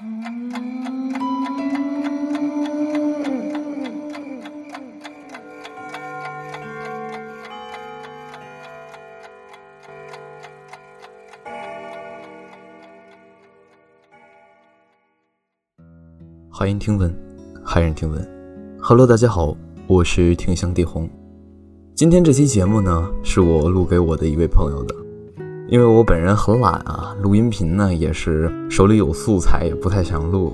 欢迎听闻，骇人听闻。Hello，大家好，我是听香地红。今天这期节目呢，是我录给我的一位朋友的。因为我本人很懒啊，录音频呢也是手里有素材也不太想录。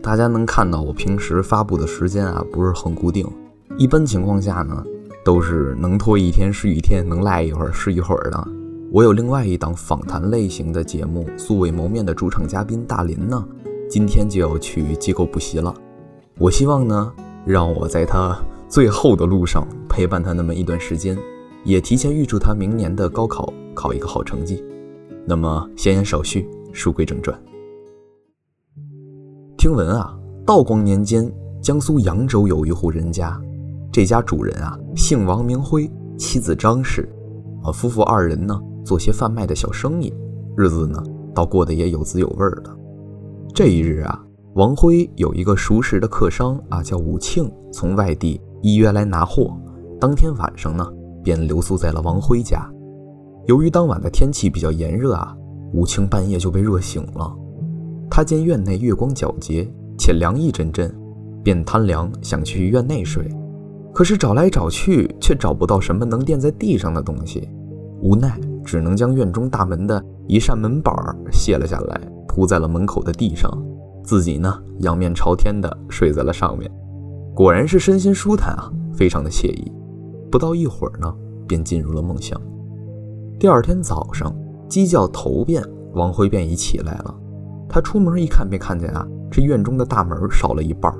大家能看到我平时发布的时间啊不是很固定，一般情况下呢都是能拖一天是一天，能赖一会儿是一会儿的。我有另外一档访谈类型的节目，素未谋面的主场嘉宾大林呢，今天就要去机构补习了。我希望呢让我在他最后的路上陪伴他那么一段时间，也提前预祝他明年的高考。考一个好成绩。那么闲言少叙，书归正传。听闻啊，道光年间，江苏扬州有一户人家，这家主人啊姓王名辉，妻子张氏，啊夫妇二人呢做些贩卖的小生意，日子呢倒过得也有滋有味的。这一日啊，王辉有一个熟识的客商啊叫武庆，从外地依约来拿货，当天晚上呢便留宿在了王辉家。由于当晚的天气比较炎热啊，武清半夜就被热醒了。他见院内月光皎洁，且凉意阵阵，便贪凉想去院内睡。可是找来找去，却找不到什么能垫在地上的东西，无奈只能将院中大门的一扇门板卸了下来，铺在了门口的地上，自己呢仰面朝天的睡在了上面。果然是身心舒坦啊，非常的惬意。不到一会儿呢，便进入了梦乡。第二天早上，鸡叫头遍，王辉便已起来了。他出门一看，便看见啊，这院中的大门少了一半。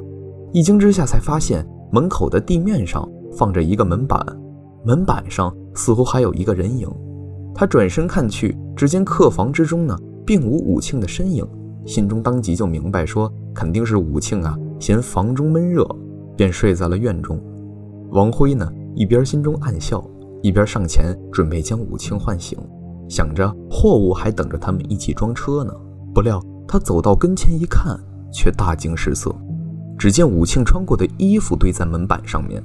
一惊之下，才发现门口的地面上放着一个门板，门板上似乎还有一个人影。他转身看去，只见客房之中呢，并无武庆的身影，心中当即就明白，说肯定是武庆啊，嫌房中闷热，便睡在了院中。王辉呢，一边心中暗笑。一边上前准备将武庆唤醒，想着货物还等着他们一起装车呢。不料他走到跟前一看，却大惊失色。只见武庆穿过的衣服堆在门板上面，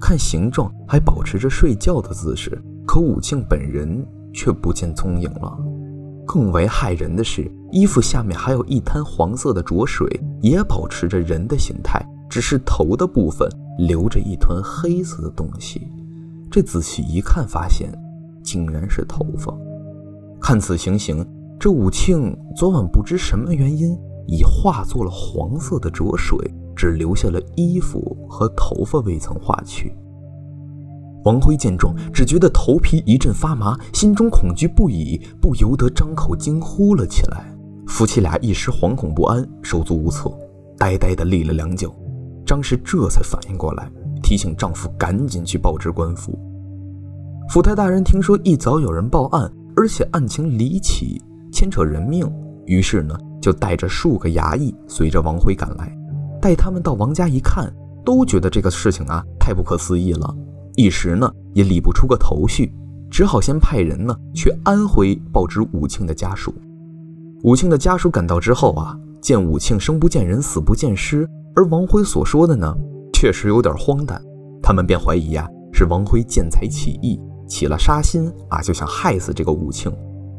看形状还保持着睡觉的姿势，可武庆本人却不见踪影了。更为骇人的是，衣服下面还有一滩黄色的浊水，也保持着人的形态，只是头的部分留着一团黑色的东西。这仔细一看，发现竟然是头发。看此情形，这武庆昨晚不知什么原因已化作了黄色的浊水，只留下了衣服和头发未曾化去。王辉见状，只觉得头皮一阵发麻，心中恐惧不已，不由得张口惊呼了起来。夫妻俩一时惶恐不安，手足无措，呆呆地立了良久。张氏这才反应过来。提醒丈夫赶紧去报知官府。府台大人听说一早有人报案，而且案情离奇，牵扯人命，于是呢就带着数个衙役随着王辉赶来。带他们到王家一看，都觉得这个事情啊太不可思议了，一时呢也理不出个头绪，只好先派人呢去安徽报知武庆的家属。武庆的家属赶到之后啊，见武庆生不见人，死不见尸，而王辉所说的呢。确实有点荒诞，他们便怀疑呀是王辉见财起意，起了杀心啊，就想害死这个武庆。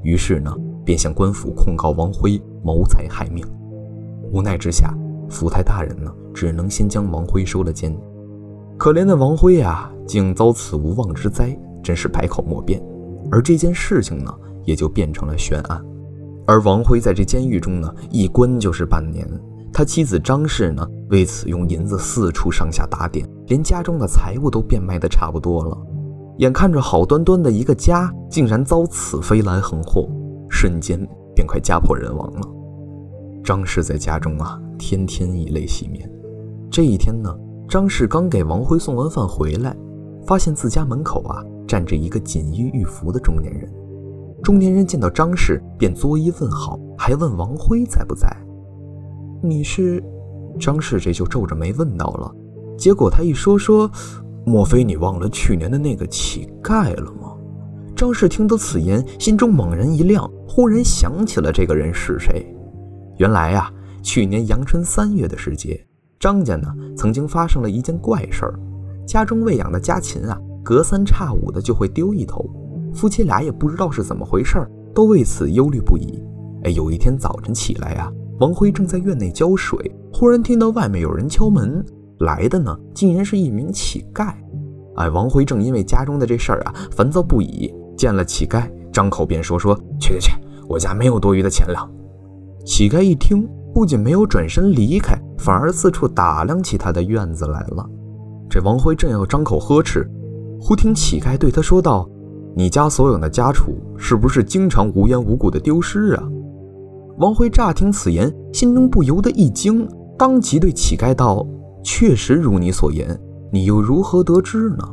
于是呢，便向官府控告王辉谋财害命。无奈之下，府台大人呢，只能先将王辉收了监。可怜的王辉呀，竟遭此无妄之灾，真是百口莫辩。而这件事情呢，也就变成了悬案。而王辉在这监狱中呢，一关就是半年。他妻子张氏呢，为此用银子四处上下打点，连家中的财物都变卖的差不多了。眼看着好端端的一个家，竟然遭此飞来横祸，瞬间便快家破人亡了。张氏在家中啊，天天以泪洗面。这一天呢，张氏刚给王辉送完饭回来，发现自家门口啊，站着一个锦衣玉服的中年人。中年人见到张氏，便作揖问好，还问王辉在不在。你是张氏，这就皱着眉问到了。结果他一说说，莫非你忘了去年的那个乞丐了吗？张氏听得此言，心中猛然一亮，忽然想起了这个人是谁。原来呀，去年阳春三月的时节，张家呢曾经发生了一件怪事儿，家中喂养的家禽啊，隔三差五的就会丢一头，夫妻俩也不知道是怎么回事儿，都为此忧虑不已。哎，有一天早晨起来呀，王辉正在院内浇水，忽然听到外面有人敲门，来的呢竟然是一名乞丐。哎，王辉正因为家中的这事儿啊烦躁不已，见了乞丐，张口便说：“说去去去，我家没有多余的钱粮。”乞丐一听，不仅没有转身离开，反而四处打量起他的院子来了。这王辉正要张口呵斥，忽听乞丐对他说道：“你家所有的家畜是不是经常无缘无故的丢失啊？”王辉乍听此言，心中不由得一惊，当即对乞丐道：“确实如你所言，你又如何得知呢？”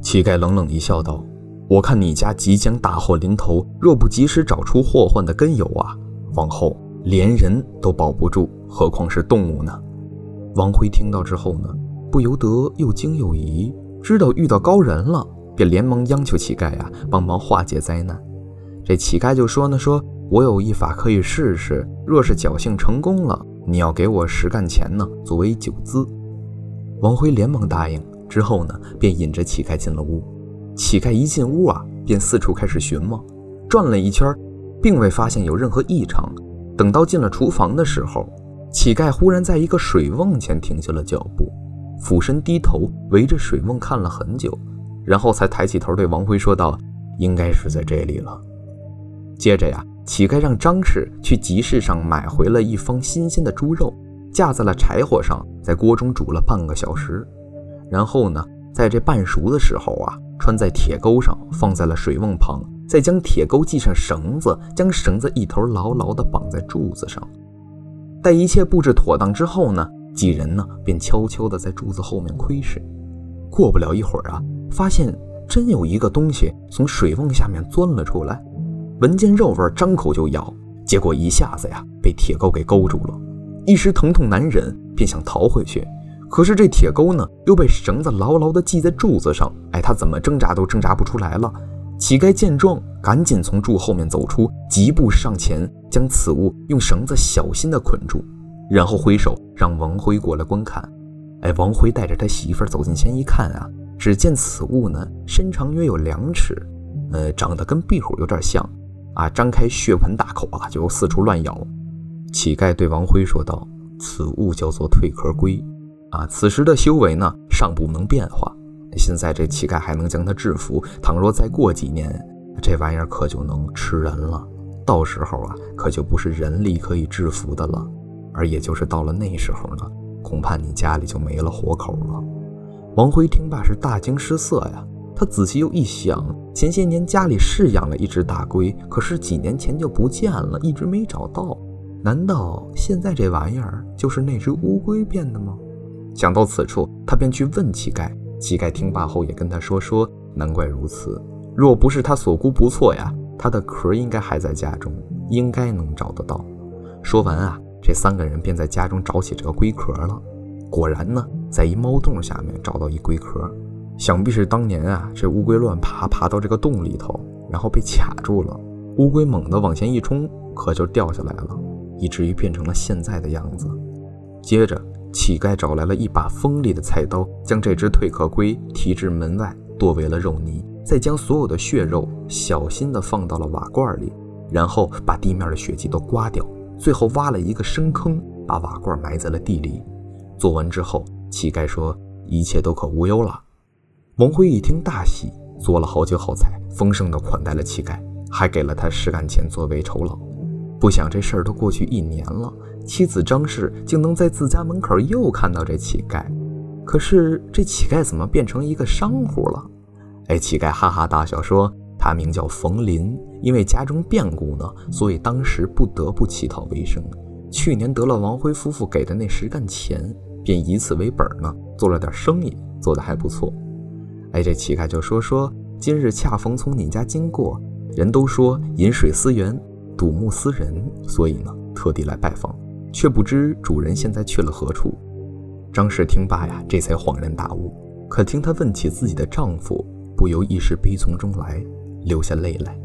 乞丐冷冷一笑道：“我看你家即将大祸临头，若不及时找出祸患的根由啊，往后……”连人都保不住，何况是动物呢？王辉听到之后呢，不由得又惊又疑，知道遇到高人了，便连忙央求乞丐呀帮忙化解灾难。这乞丐就说呢：“说我有一法可以试试，若是侥幸成功了，你要给我十干钱呢，作为酒资。”王辉连忙答应，之后呢，便引着乞丐进了屋。乞丐一进屋啊，便四处开始寻摸，转了一圈，并未发现有任何异常。等到进了厨房的时候，乞丐忽然在一个水瓮前停下了脚步，俯身低头围着水瓮看了很久，然后才抬起头对王辉说道：“应该是在这里了。”接着呀，乞丐让张氏去集市上买回了一方新鲜的猪肉，架在了柴火上，在锅中煮了半个小时，然后呢，在这半熟的时候啊，穿在铁钩上，放在了水瓮旁。再将铁钩系上绳子，将绳子一头牢牢地绑在柱子上。待一切布置妥当之后呢，几人呢便悄悄地在柱子后面窥视。过不了一会儿啊，发现真有一个东西从水瓮下面钻了出来，闻见肉味，张口就咬，结果一下子呀被铁钩给勾住了，一时疼痛难忍，便想逃回去。可是这铁钩呢又被绳子牢牢地系在柱子上，哎，他怎么挣扎都挣扎不出来了。乞丐见状，赶紧从柱后面走出，疾步上前，将此物用绳子小心地捆住，然后挥手让王辉过来观看。哎，王辉带着他媳妇走近前一看啊，只见此物呢，身长约有两尺，呃，长得跟壁虎有点像，啊，张开血盆大口啊，就四处乱咬。乞丐对王辉说道：“此物叫做蜕壳龟，啊，此时的修为呢，尚不能变化。”现在这乞丐还能将它制服，倘若再过几年，这玩意儿可就能吃人了。到时候啊，可就不是人力可以制服的了。而也就是到了那时候呢，恐怕你家里就没了活口了。王辉听罢是大惊失色呀，他仔细又一想，前些年家里是养了一只大龟，可是几年前就不见了，一直没找到。难道现在这玩意儿就是那只乌龟变的吗？想到此处，他便去问乞丐。乞丐听罢后也跟他说：“说难怪如此，若不是他所估不错呀，他的壳应该还在家中，应该能找得到。”说完啊，这三个人便在家中找起这个龟壳了。果然呢，在一猫洞下面找到一龟壳，想必是当年啊这乌龟乱爬，爬到这个洞里头，然后被卡住了。乌龟猛地往前一冲，壳就掉下来了，以至于变成了现在的样子。接着。乞丐找来了一把锋利的菜刀，将这只蜕壳龟提至门外，剁为了肉泥，再将所有的血肉小心地放到了瓦罐里，然后把地面的血迹都刮掉，最后挖了一个深坑，把瓦罐埋在了地里。做完之后，乞丐说：“一切都可无忧了。”王辉一听大喜，做了好酒好菜，丰盛的款待了乞丐，还给了他十干钱作为酬劳。不想这事儿都过去一年了。妻子张氏竟能在自家门口又看到这乞丐，可是这乞丐怎么变成一个商户了？哎，乞丐哈哈大笑说：“他名叫冯林，因为家中变故呢，所以当时不得不乞讨为生。去年得了王辉夫妇给的那十干钱，便以此为本呢，做了点生意，做得还不错。”哎，这乞丐就说：“说今日恰逢从你家经过，人都说饮水思源，睹物思人，所以呢，特地来拜访。”却不知主人现在去了何处。张氏听罢呀，这才恍然大悟。可听她问起自己的丈夫，不由一时悲从中来，流下泪来。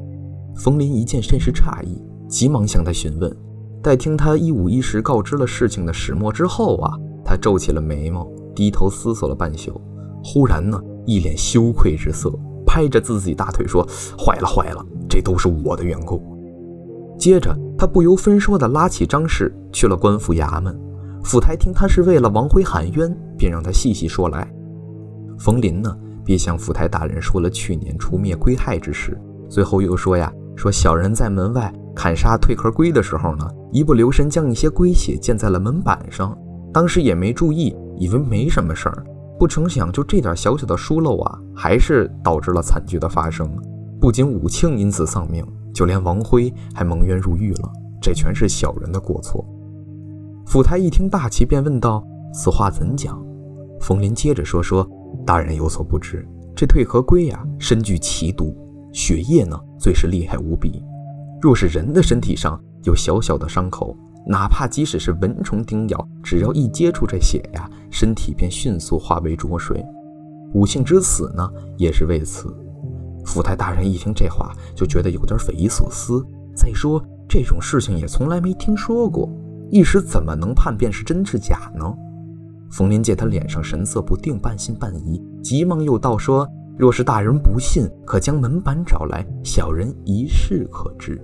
冯林一见甚是诧异，急忙向她询问。待听他一五一十告知了事情的始末之后啊，他皱起了眉毛，低头思索了半宿，忽然呢，一脸羞愧之色，拍着自己大腿说：“坏了坏了，这都是我的缘故。”接着，他不由分说地拉起张氏去了官府衙门。府台听他是为了王辉喊冤，便让他细细说来。冯林呢，便向府台大人说了去年除灭龟害之事，最后又说呀，说小人在门外砍杀蜕壳龟的时候呢，一不留神将一些龟血溅在了门板上，当时也没注意，以为没什么事儿，不成想就这点小小的疏漏啊，还是导致了惨剧的发生。不仅武庆因此丧命。就连王辉还蒙冤入狱了，这全是小人的过错。府台一听大奇，便问道：“此话怎讲？”冯林接着说：“说大人有所不知，这退壳龟呀，身具奇毒，血液呢最是厉害无比。若是人的身体上有小小的伤口，哪怕即使是蚊虫叮咬，只要一接触这血呀，身体便迅速化为浊水。武庆之死呢，也是为此。”府台大人一听这话，就觉得有点匪夷所思。再说这种事情也从来没听说过，一时怎么能判辨是真是假呢？冯林见他脸上神色不定，半信半疑，急忙又道说：“若是大人不信，可将门板找来，小人一试可知。”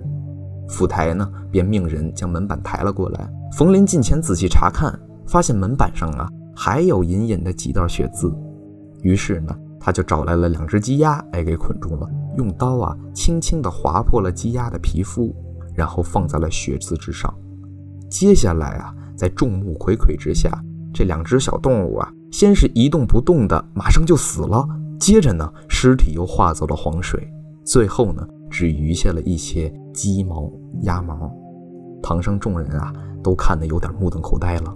府台呢，便命人将门板抬了过来。冯林近前仔细查看，发现门板上啊还有隐隐的几道血渍。于是呢。他就找来了两只鸡鸭，哎，给捆住了，用刀啊，轻轻地划破了鸡鸭的皮肤，然后放在了血渍之上。接下来啊，在众目睽睽之下，这两只小动物啊，先是一动不动的，马上就死了。接着呢，尸体又化作了黄水，最后呢，只余下了一些鸡毛、鸭毛。堂上众人啊，都看得有点目瞪口呆了。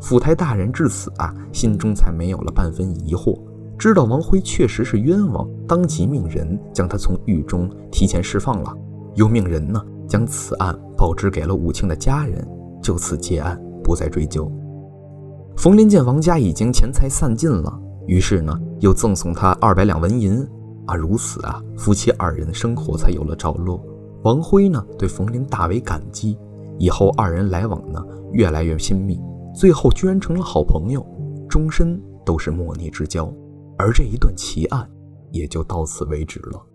府台大人至此啊，心中才没有了半分疑惑。知道王辉确实是冤枉，当即命人将他从狱中提前释放了，又命人呢将此案报知给了武庆的家人，就此结案，不再追究。冯林见王家已经钱财散尽了，于是呢又赠送他二百两纹银，啊，如此啊，夫妻二人的生活才有了着落。王辉呢对冯林大为感激，以后二人来往呢越来越亲密，最后居然成了好朋友，终身都是莫逆之交。而这一段奇案也就到此为止了。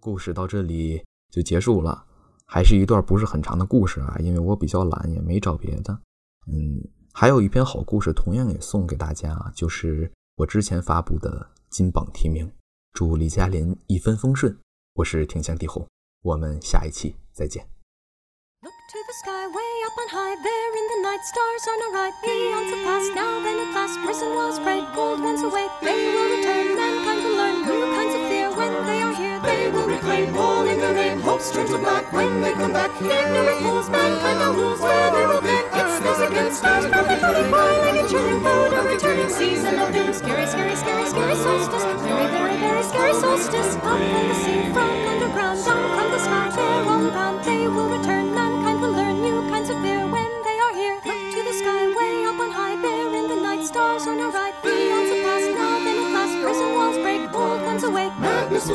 故事到这里就结束了，还是一段不是很长的故事啊，因为我比较懒，也没找别的。嗯，还有一篇好故事，同样也送给大家，就是我之前发布的金榜题名。祝李佳林一帆风顺。我是天香地红，我们下一期再见。To the sky, way up on high, there in the night, stars are no right, beyond the past, now then at last, prison walls break, gold ones await, they will return, mankind will learn new kinds of fear when they are here, they will reclaim all in their name, hopes turn to black when they come back, in new rules, mankind now rules where they will be, it's those against stars, probably floating by, like a chilling boat, a returning season of doom, scary, scary, scary, scary solstice, very, very, very scary solstice, up from the sea, from underground, down from the sky, they're all bound, they will return,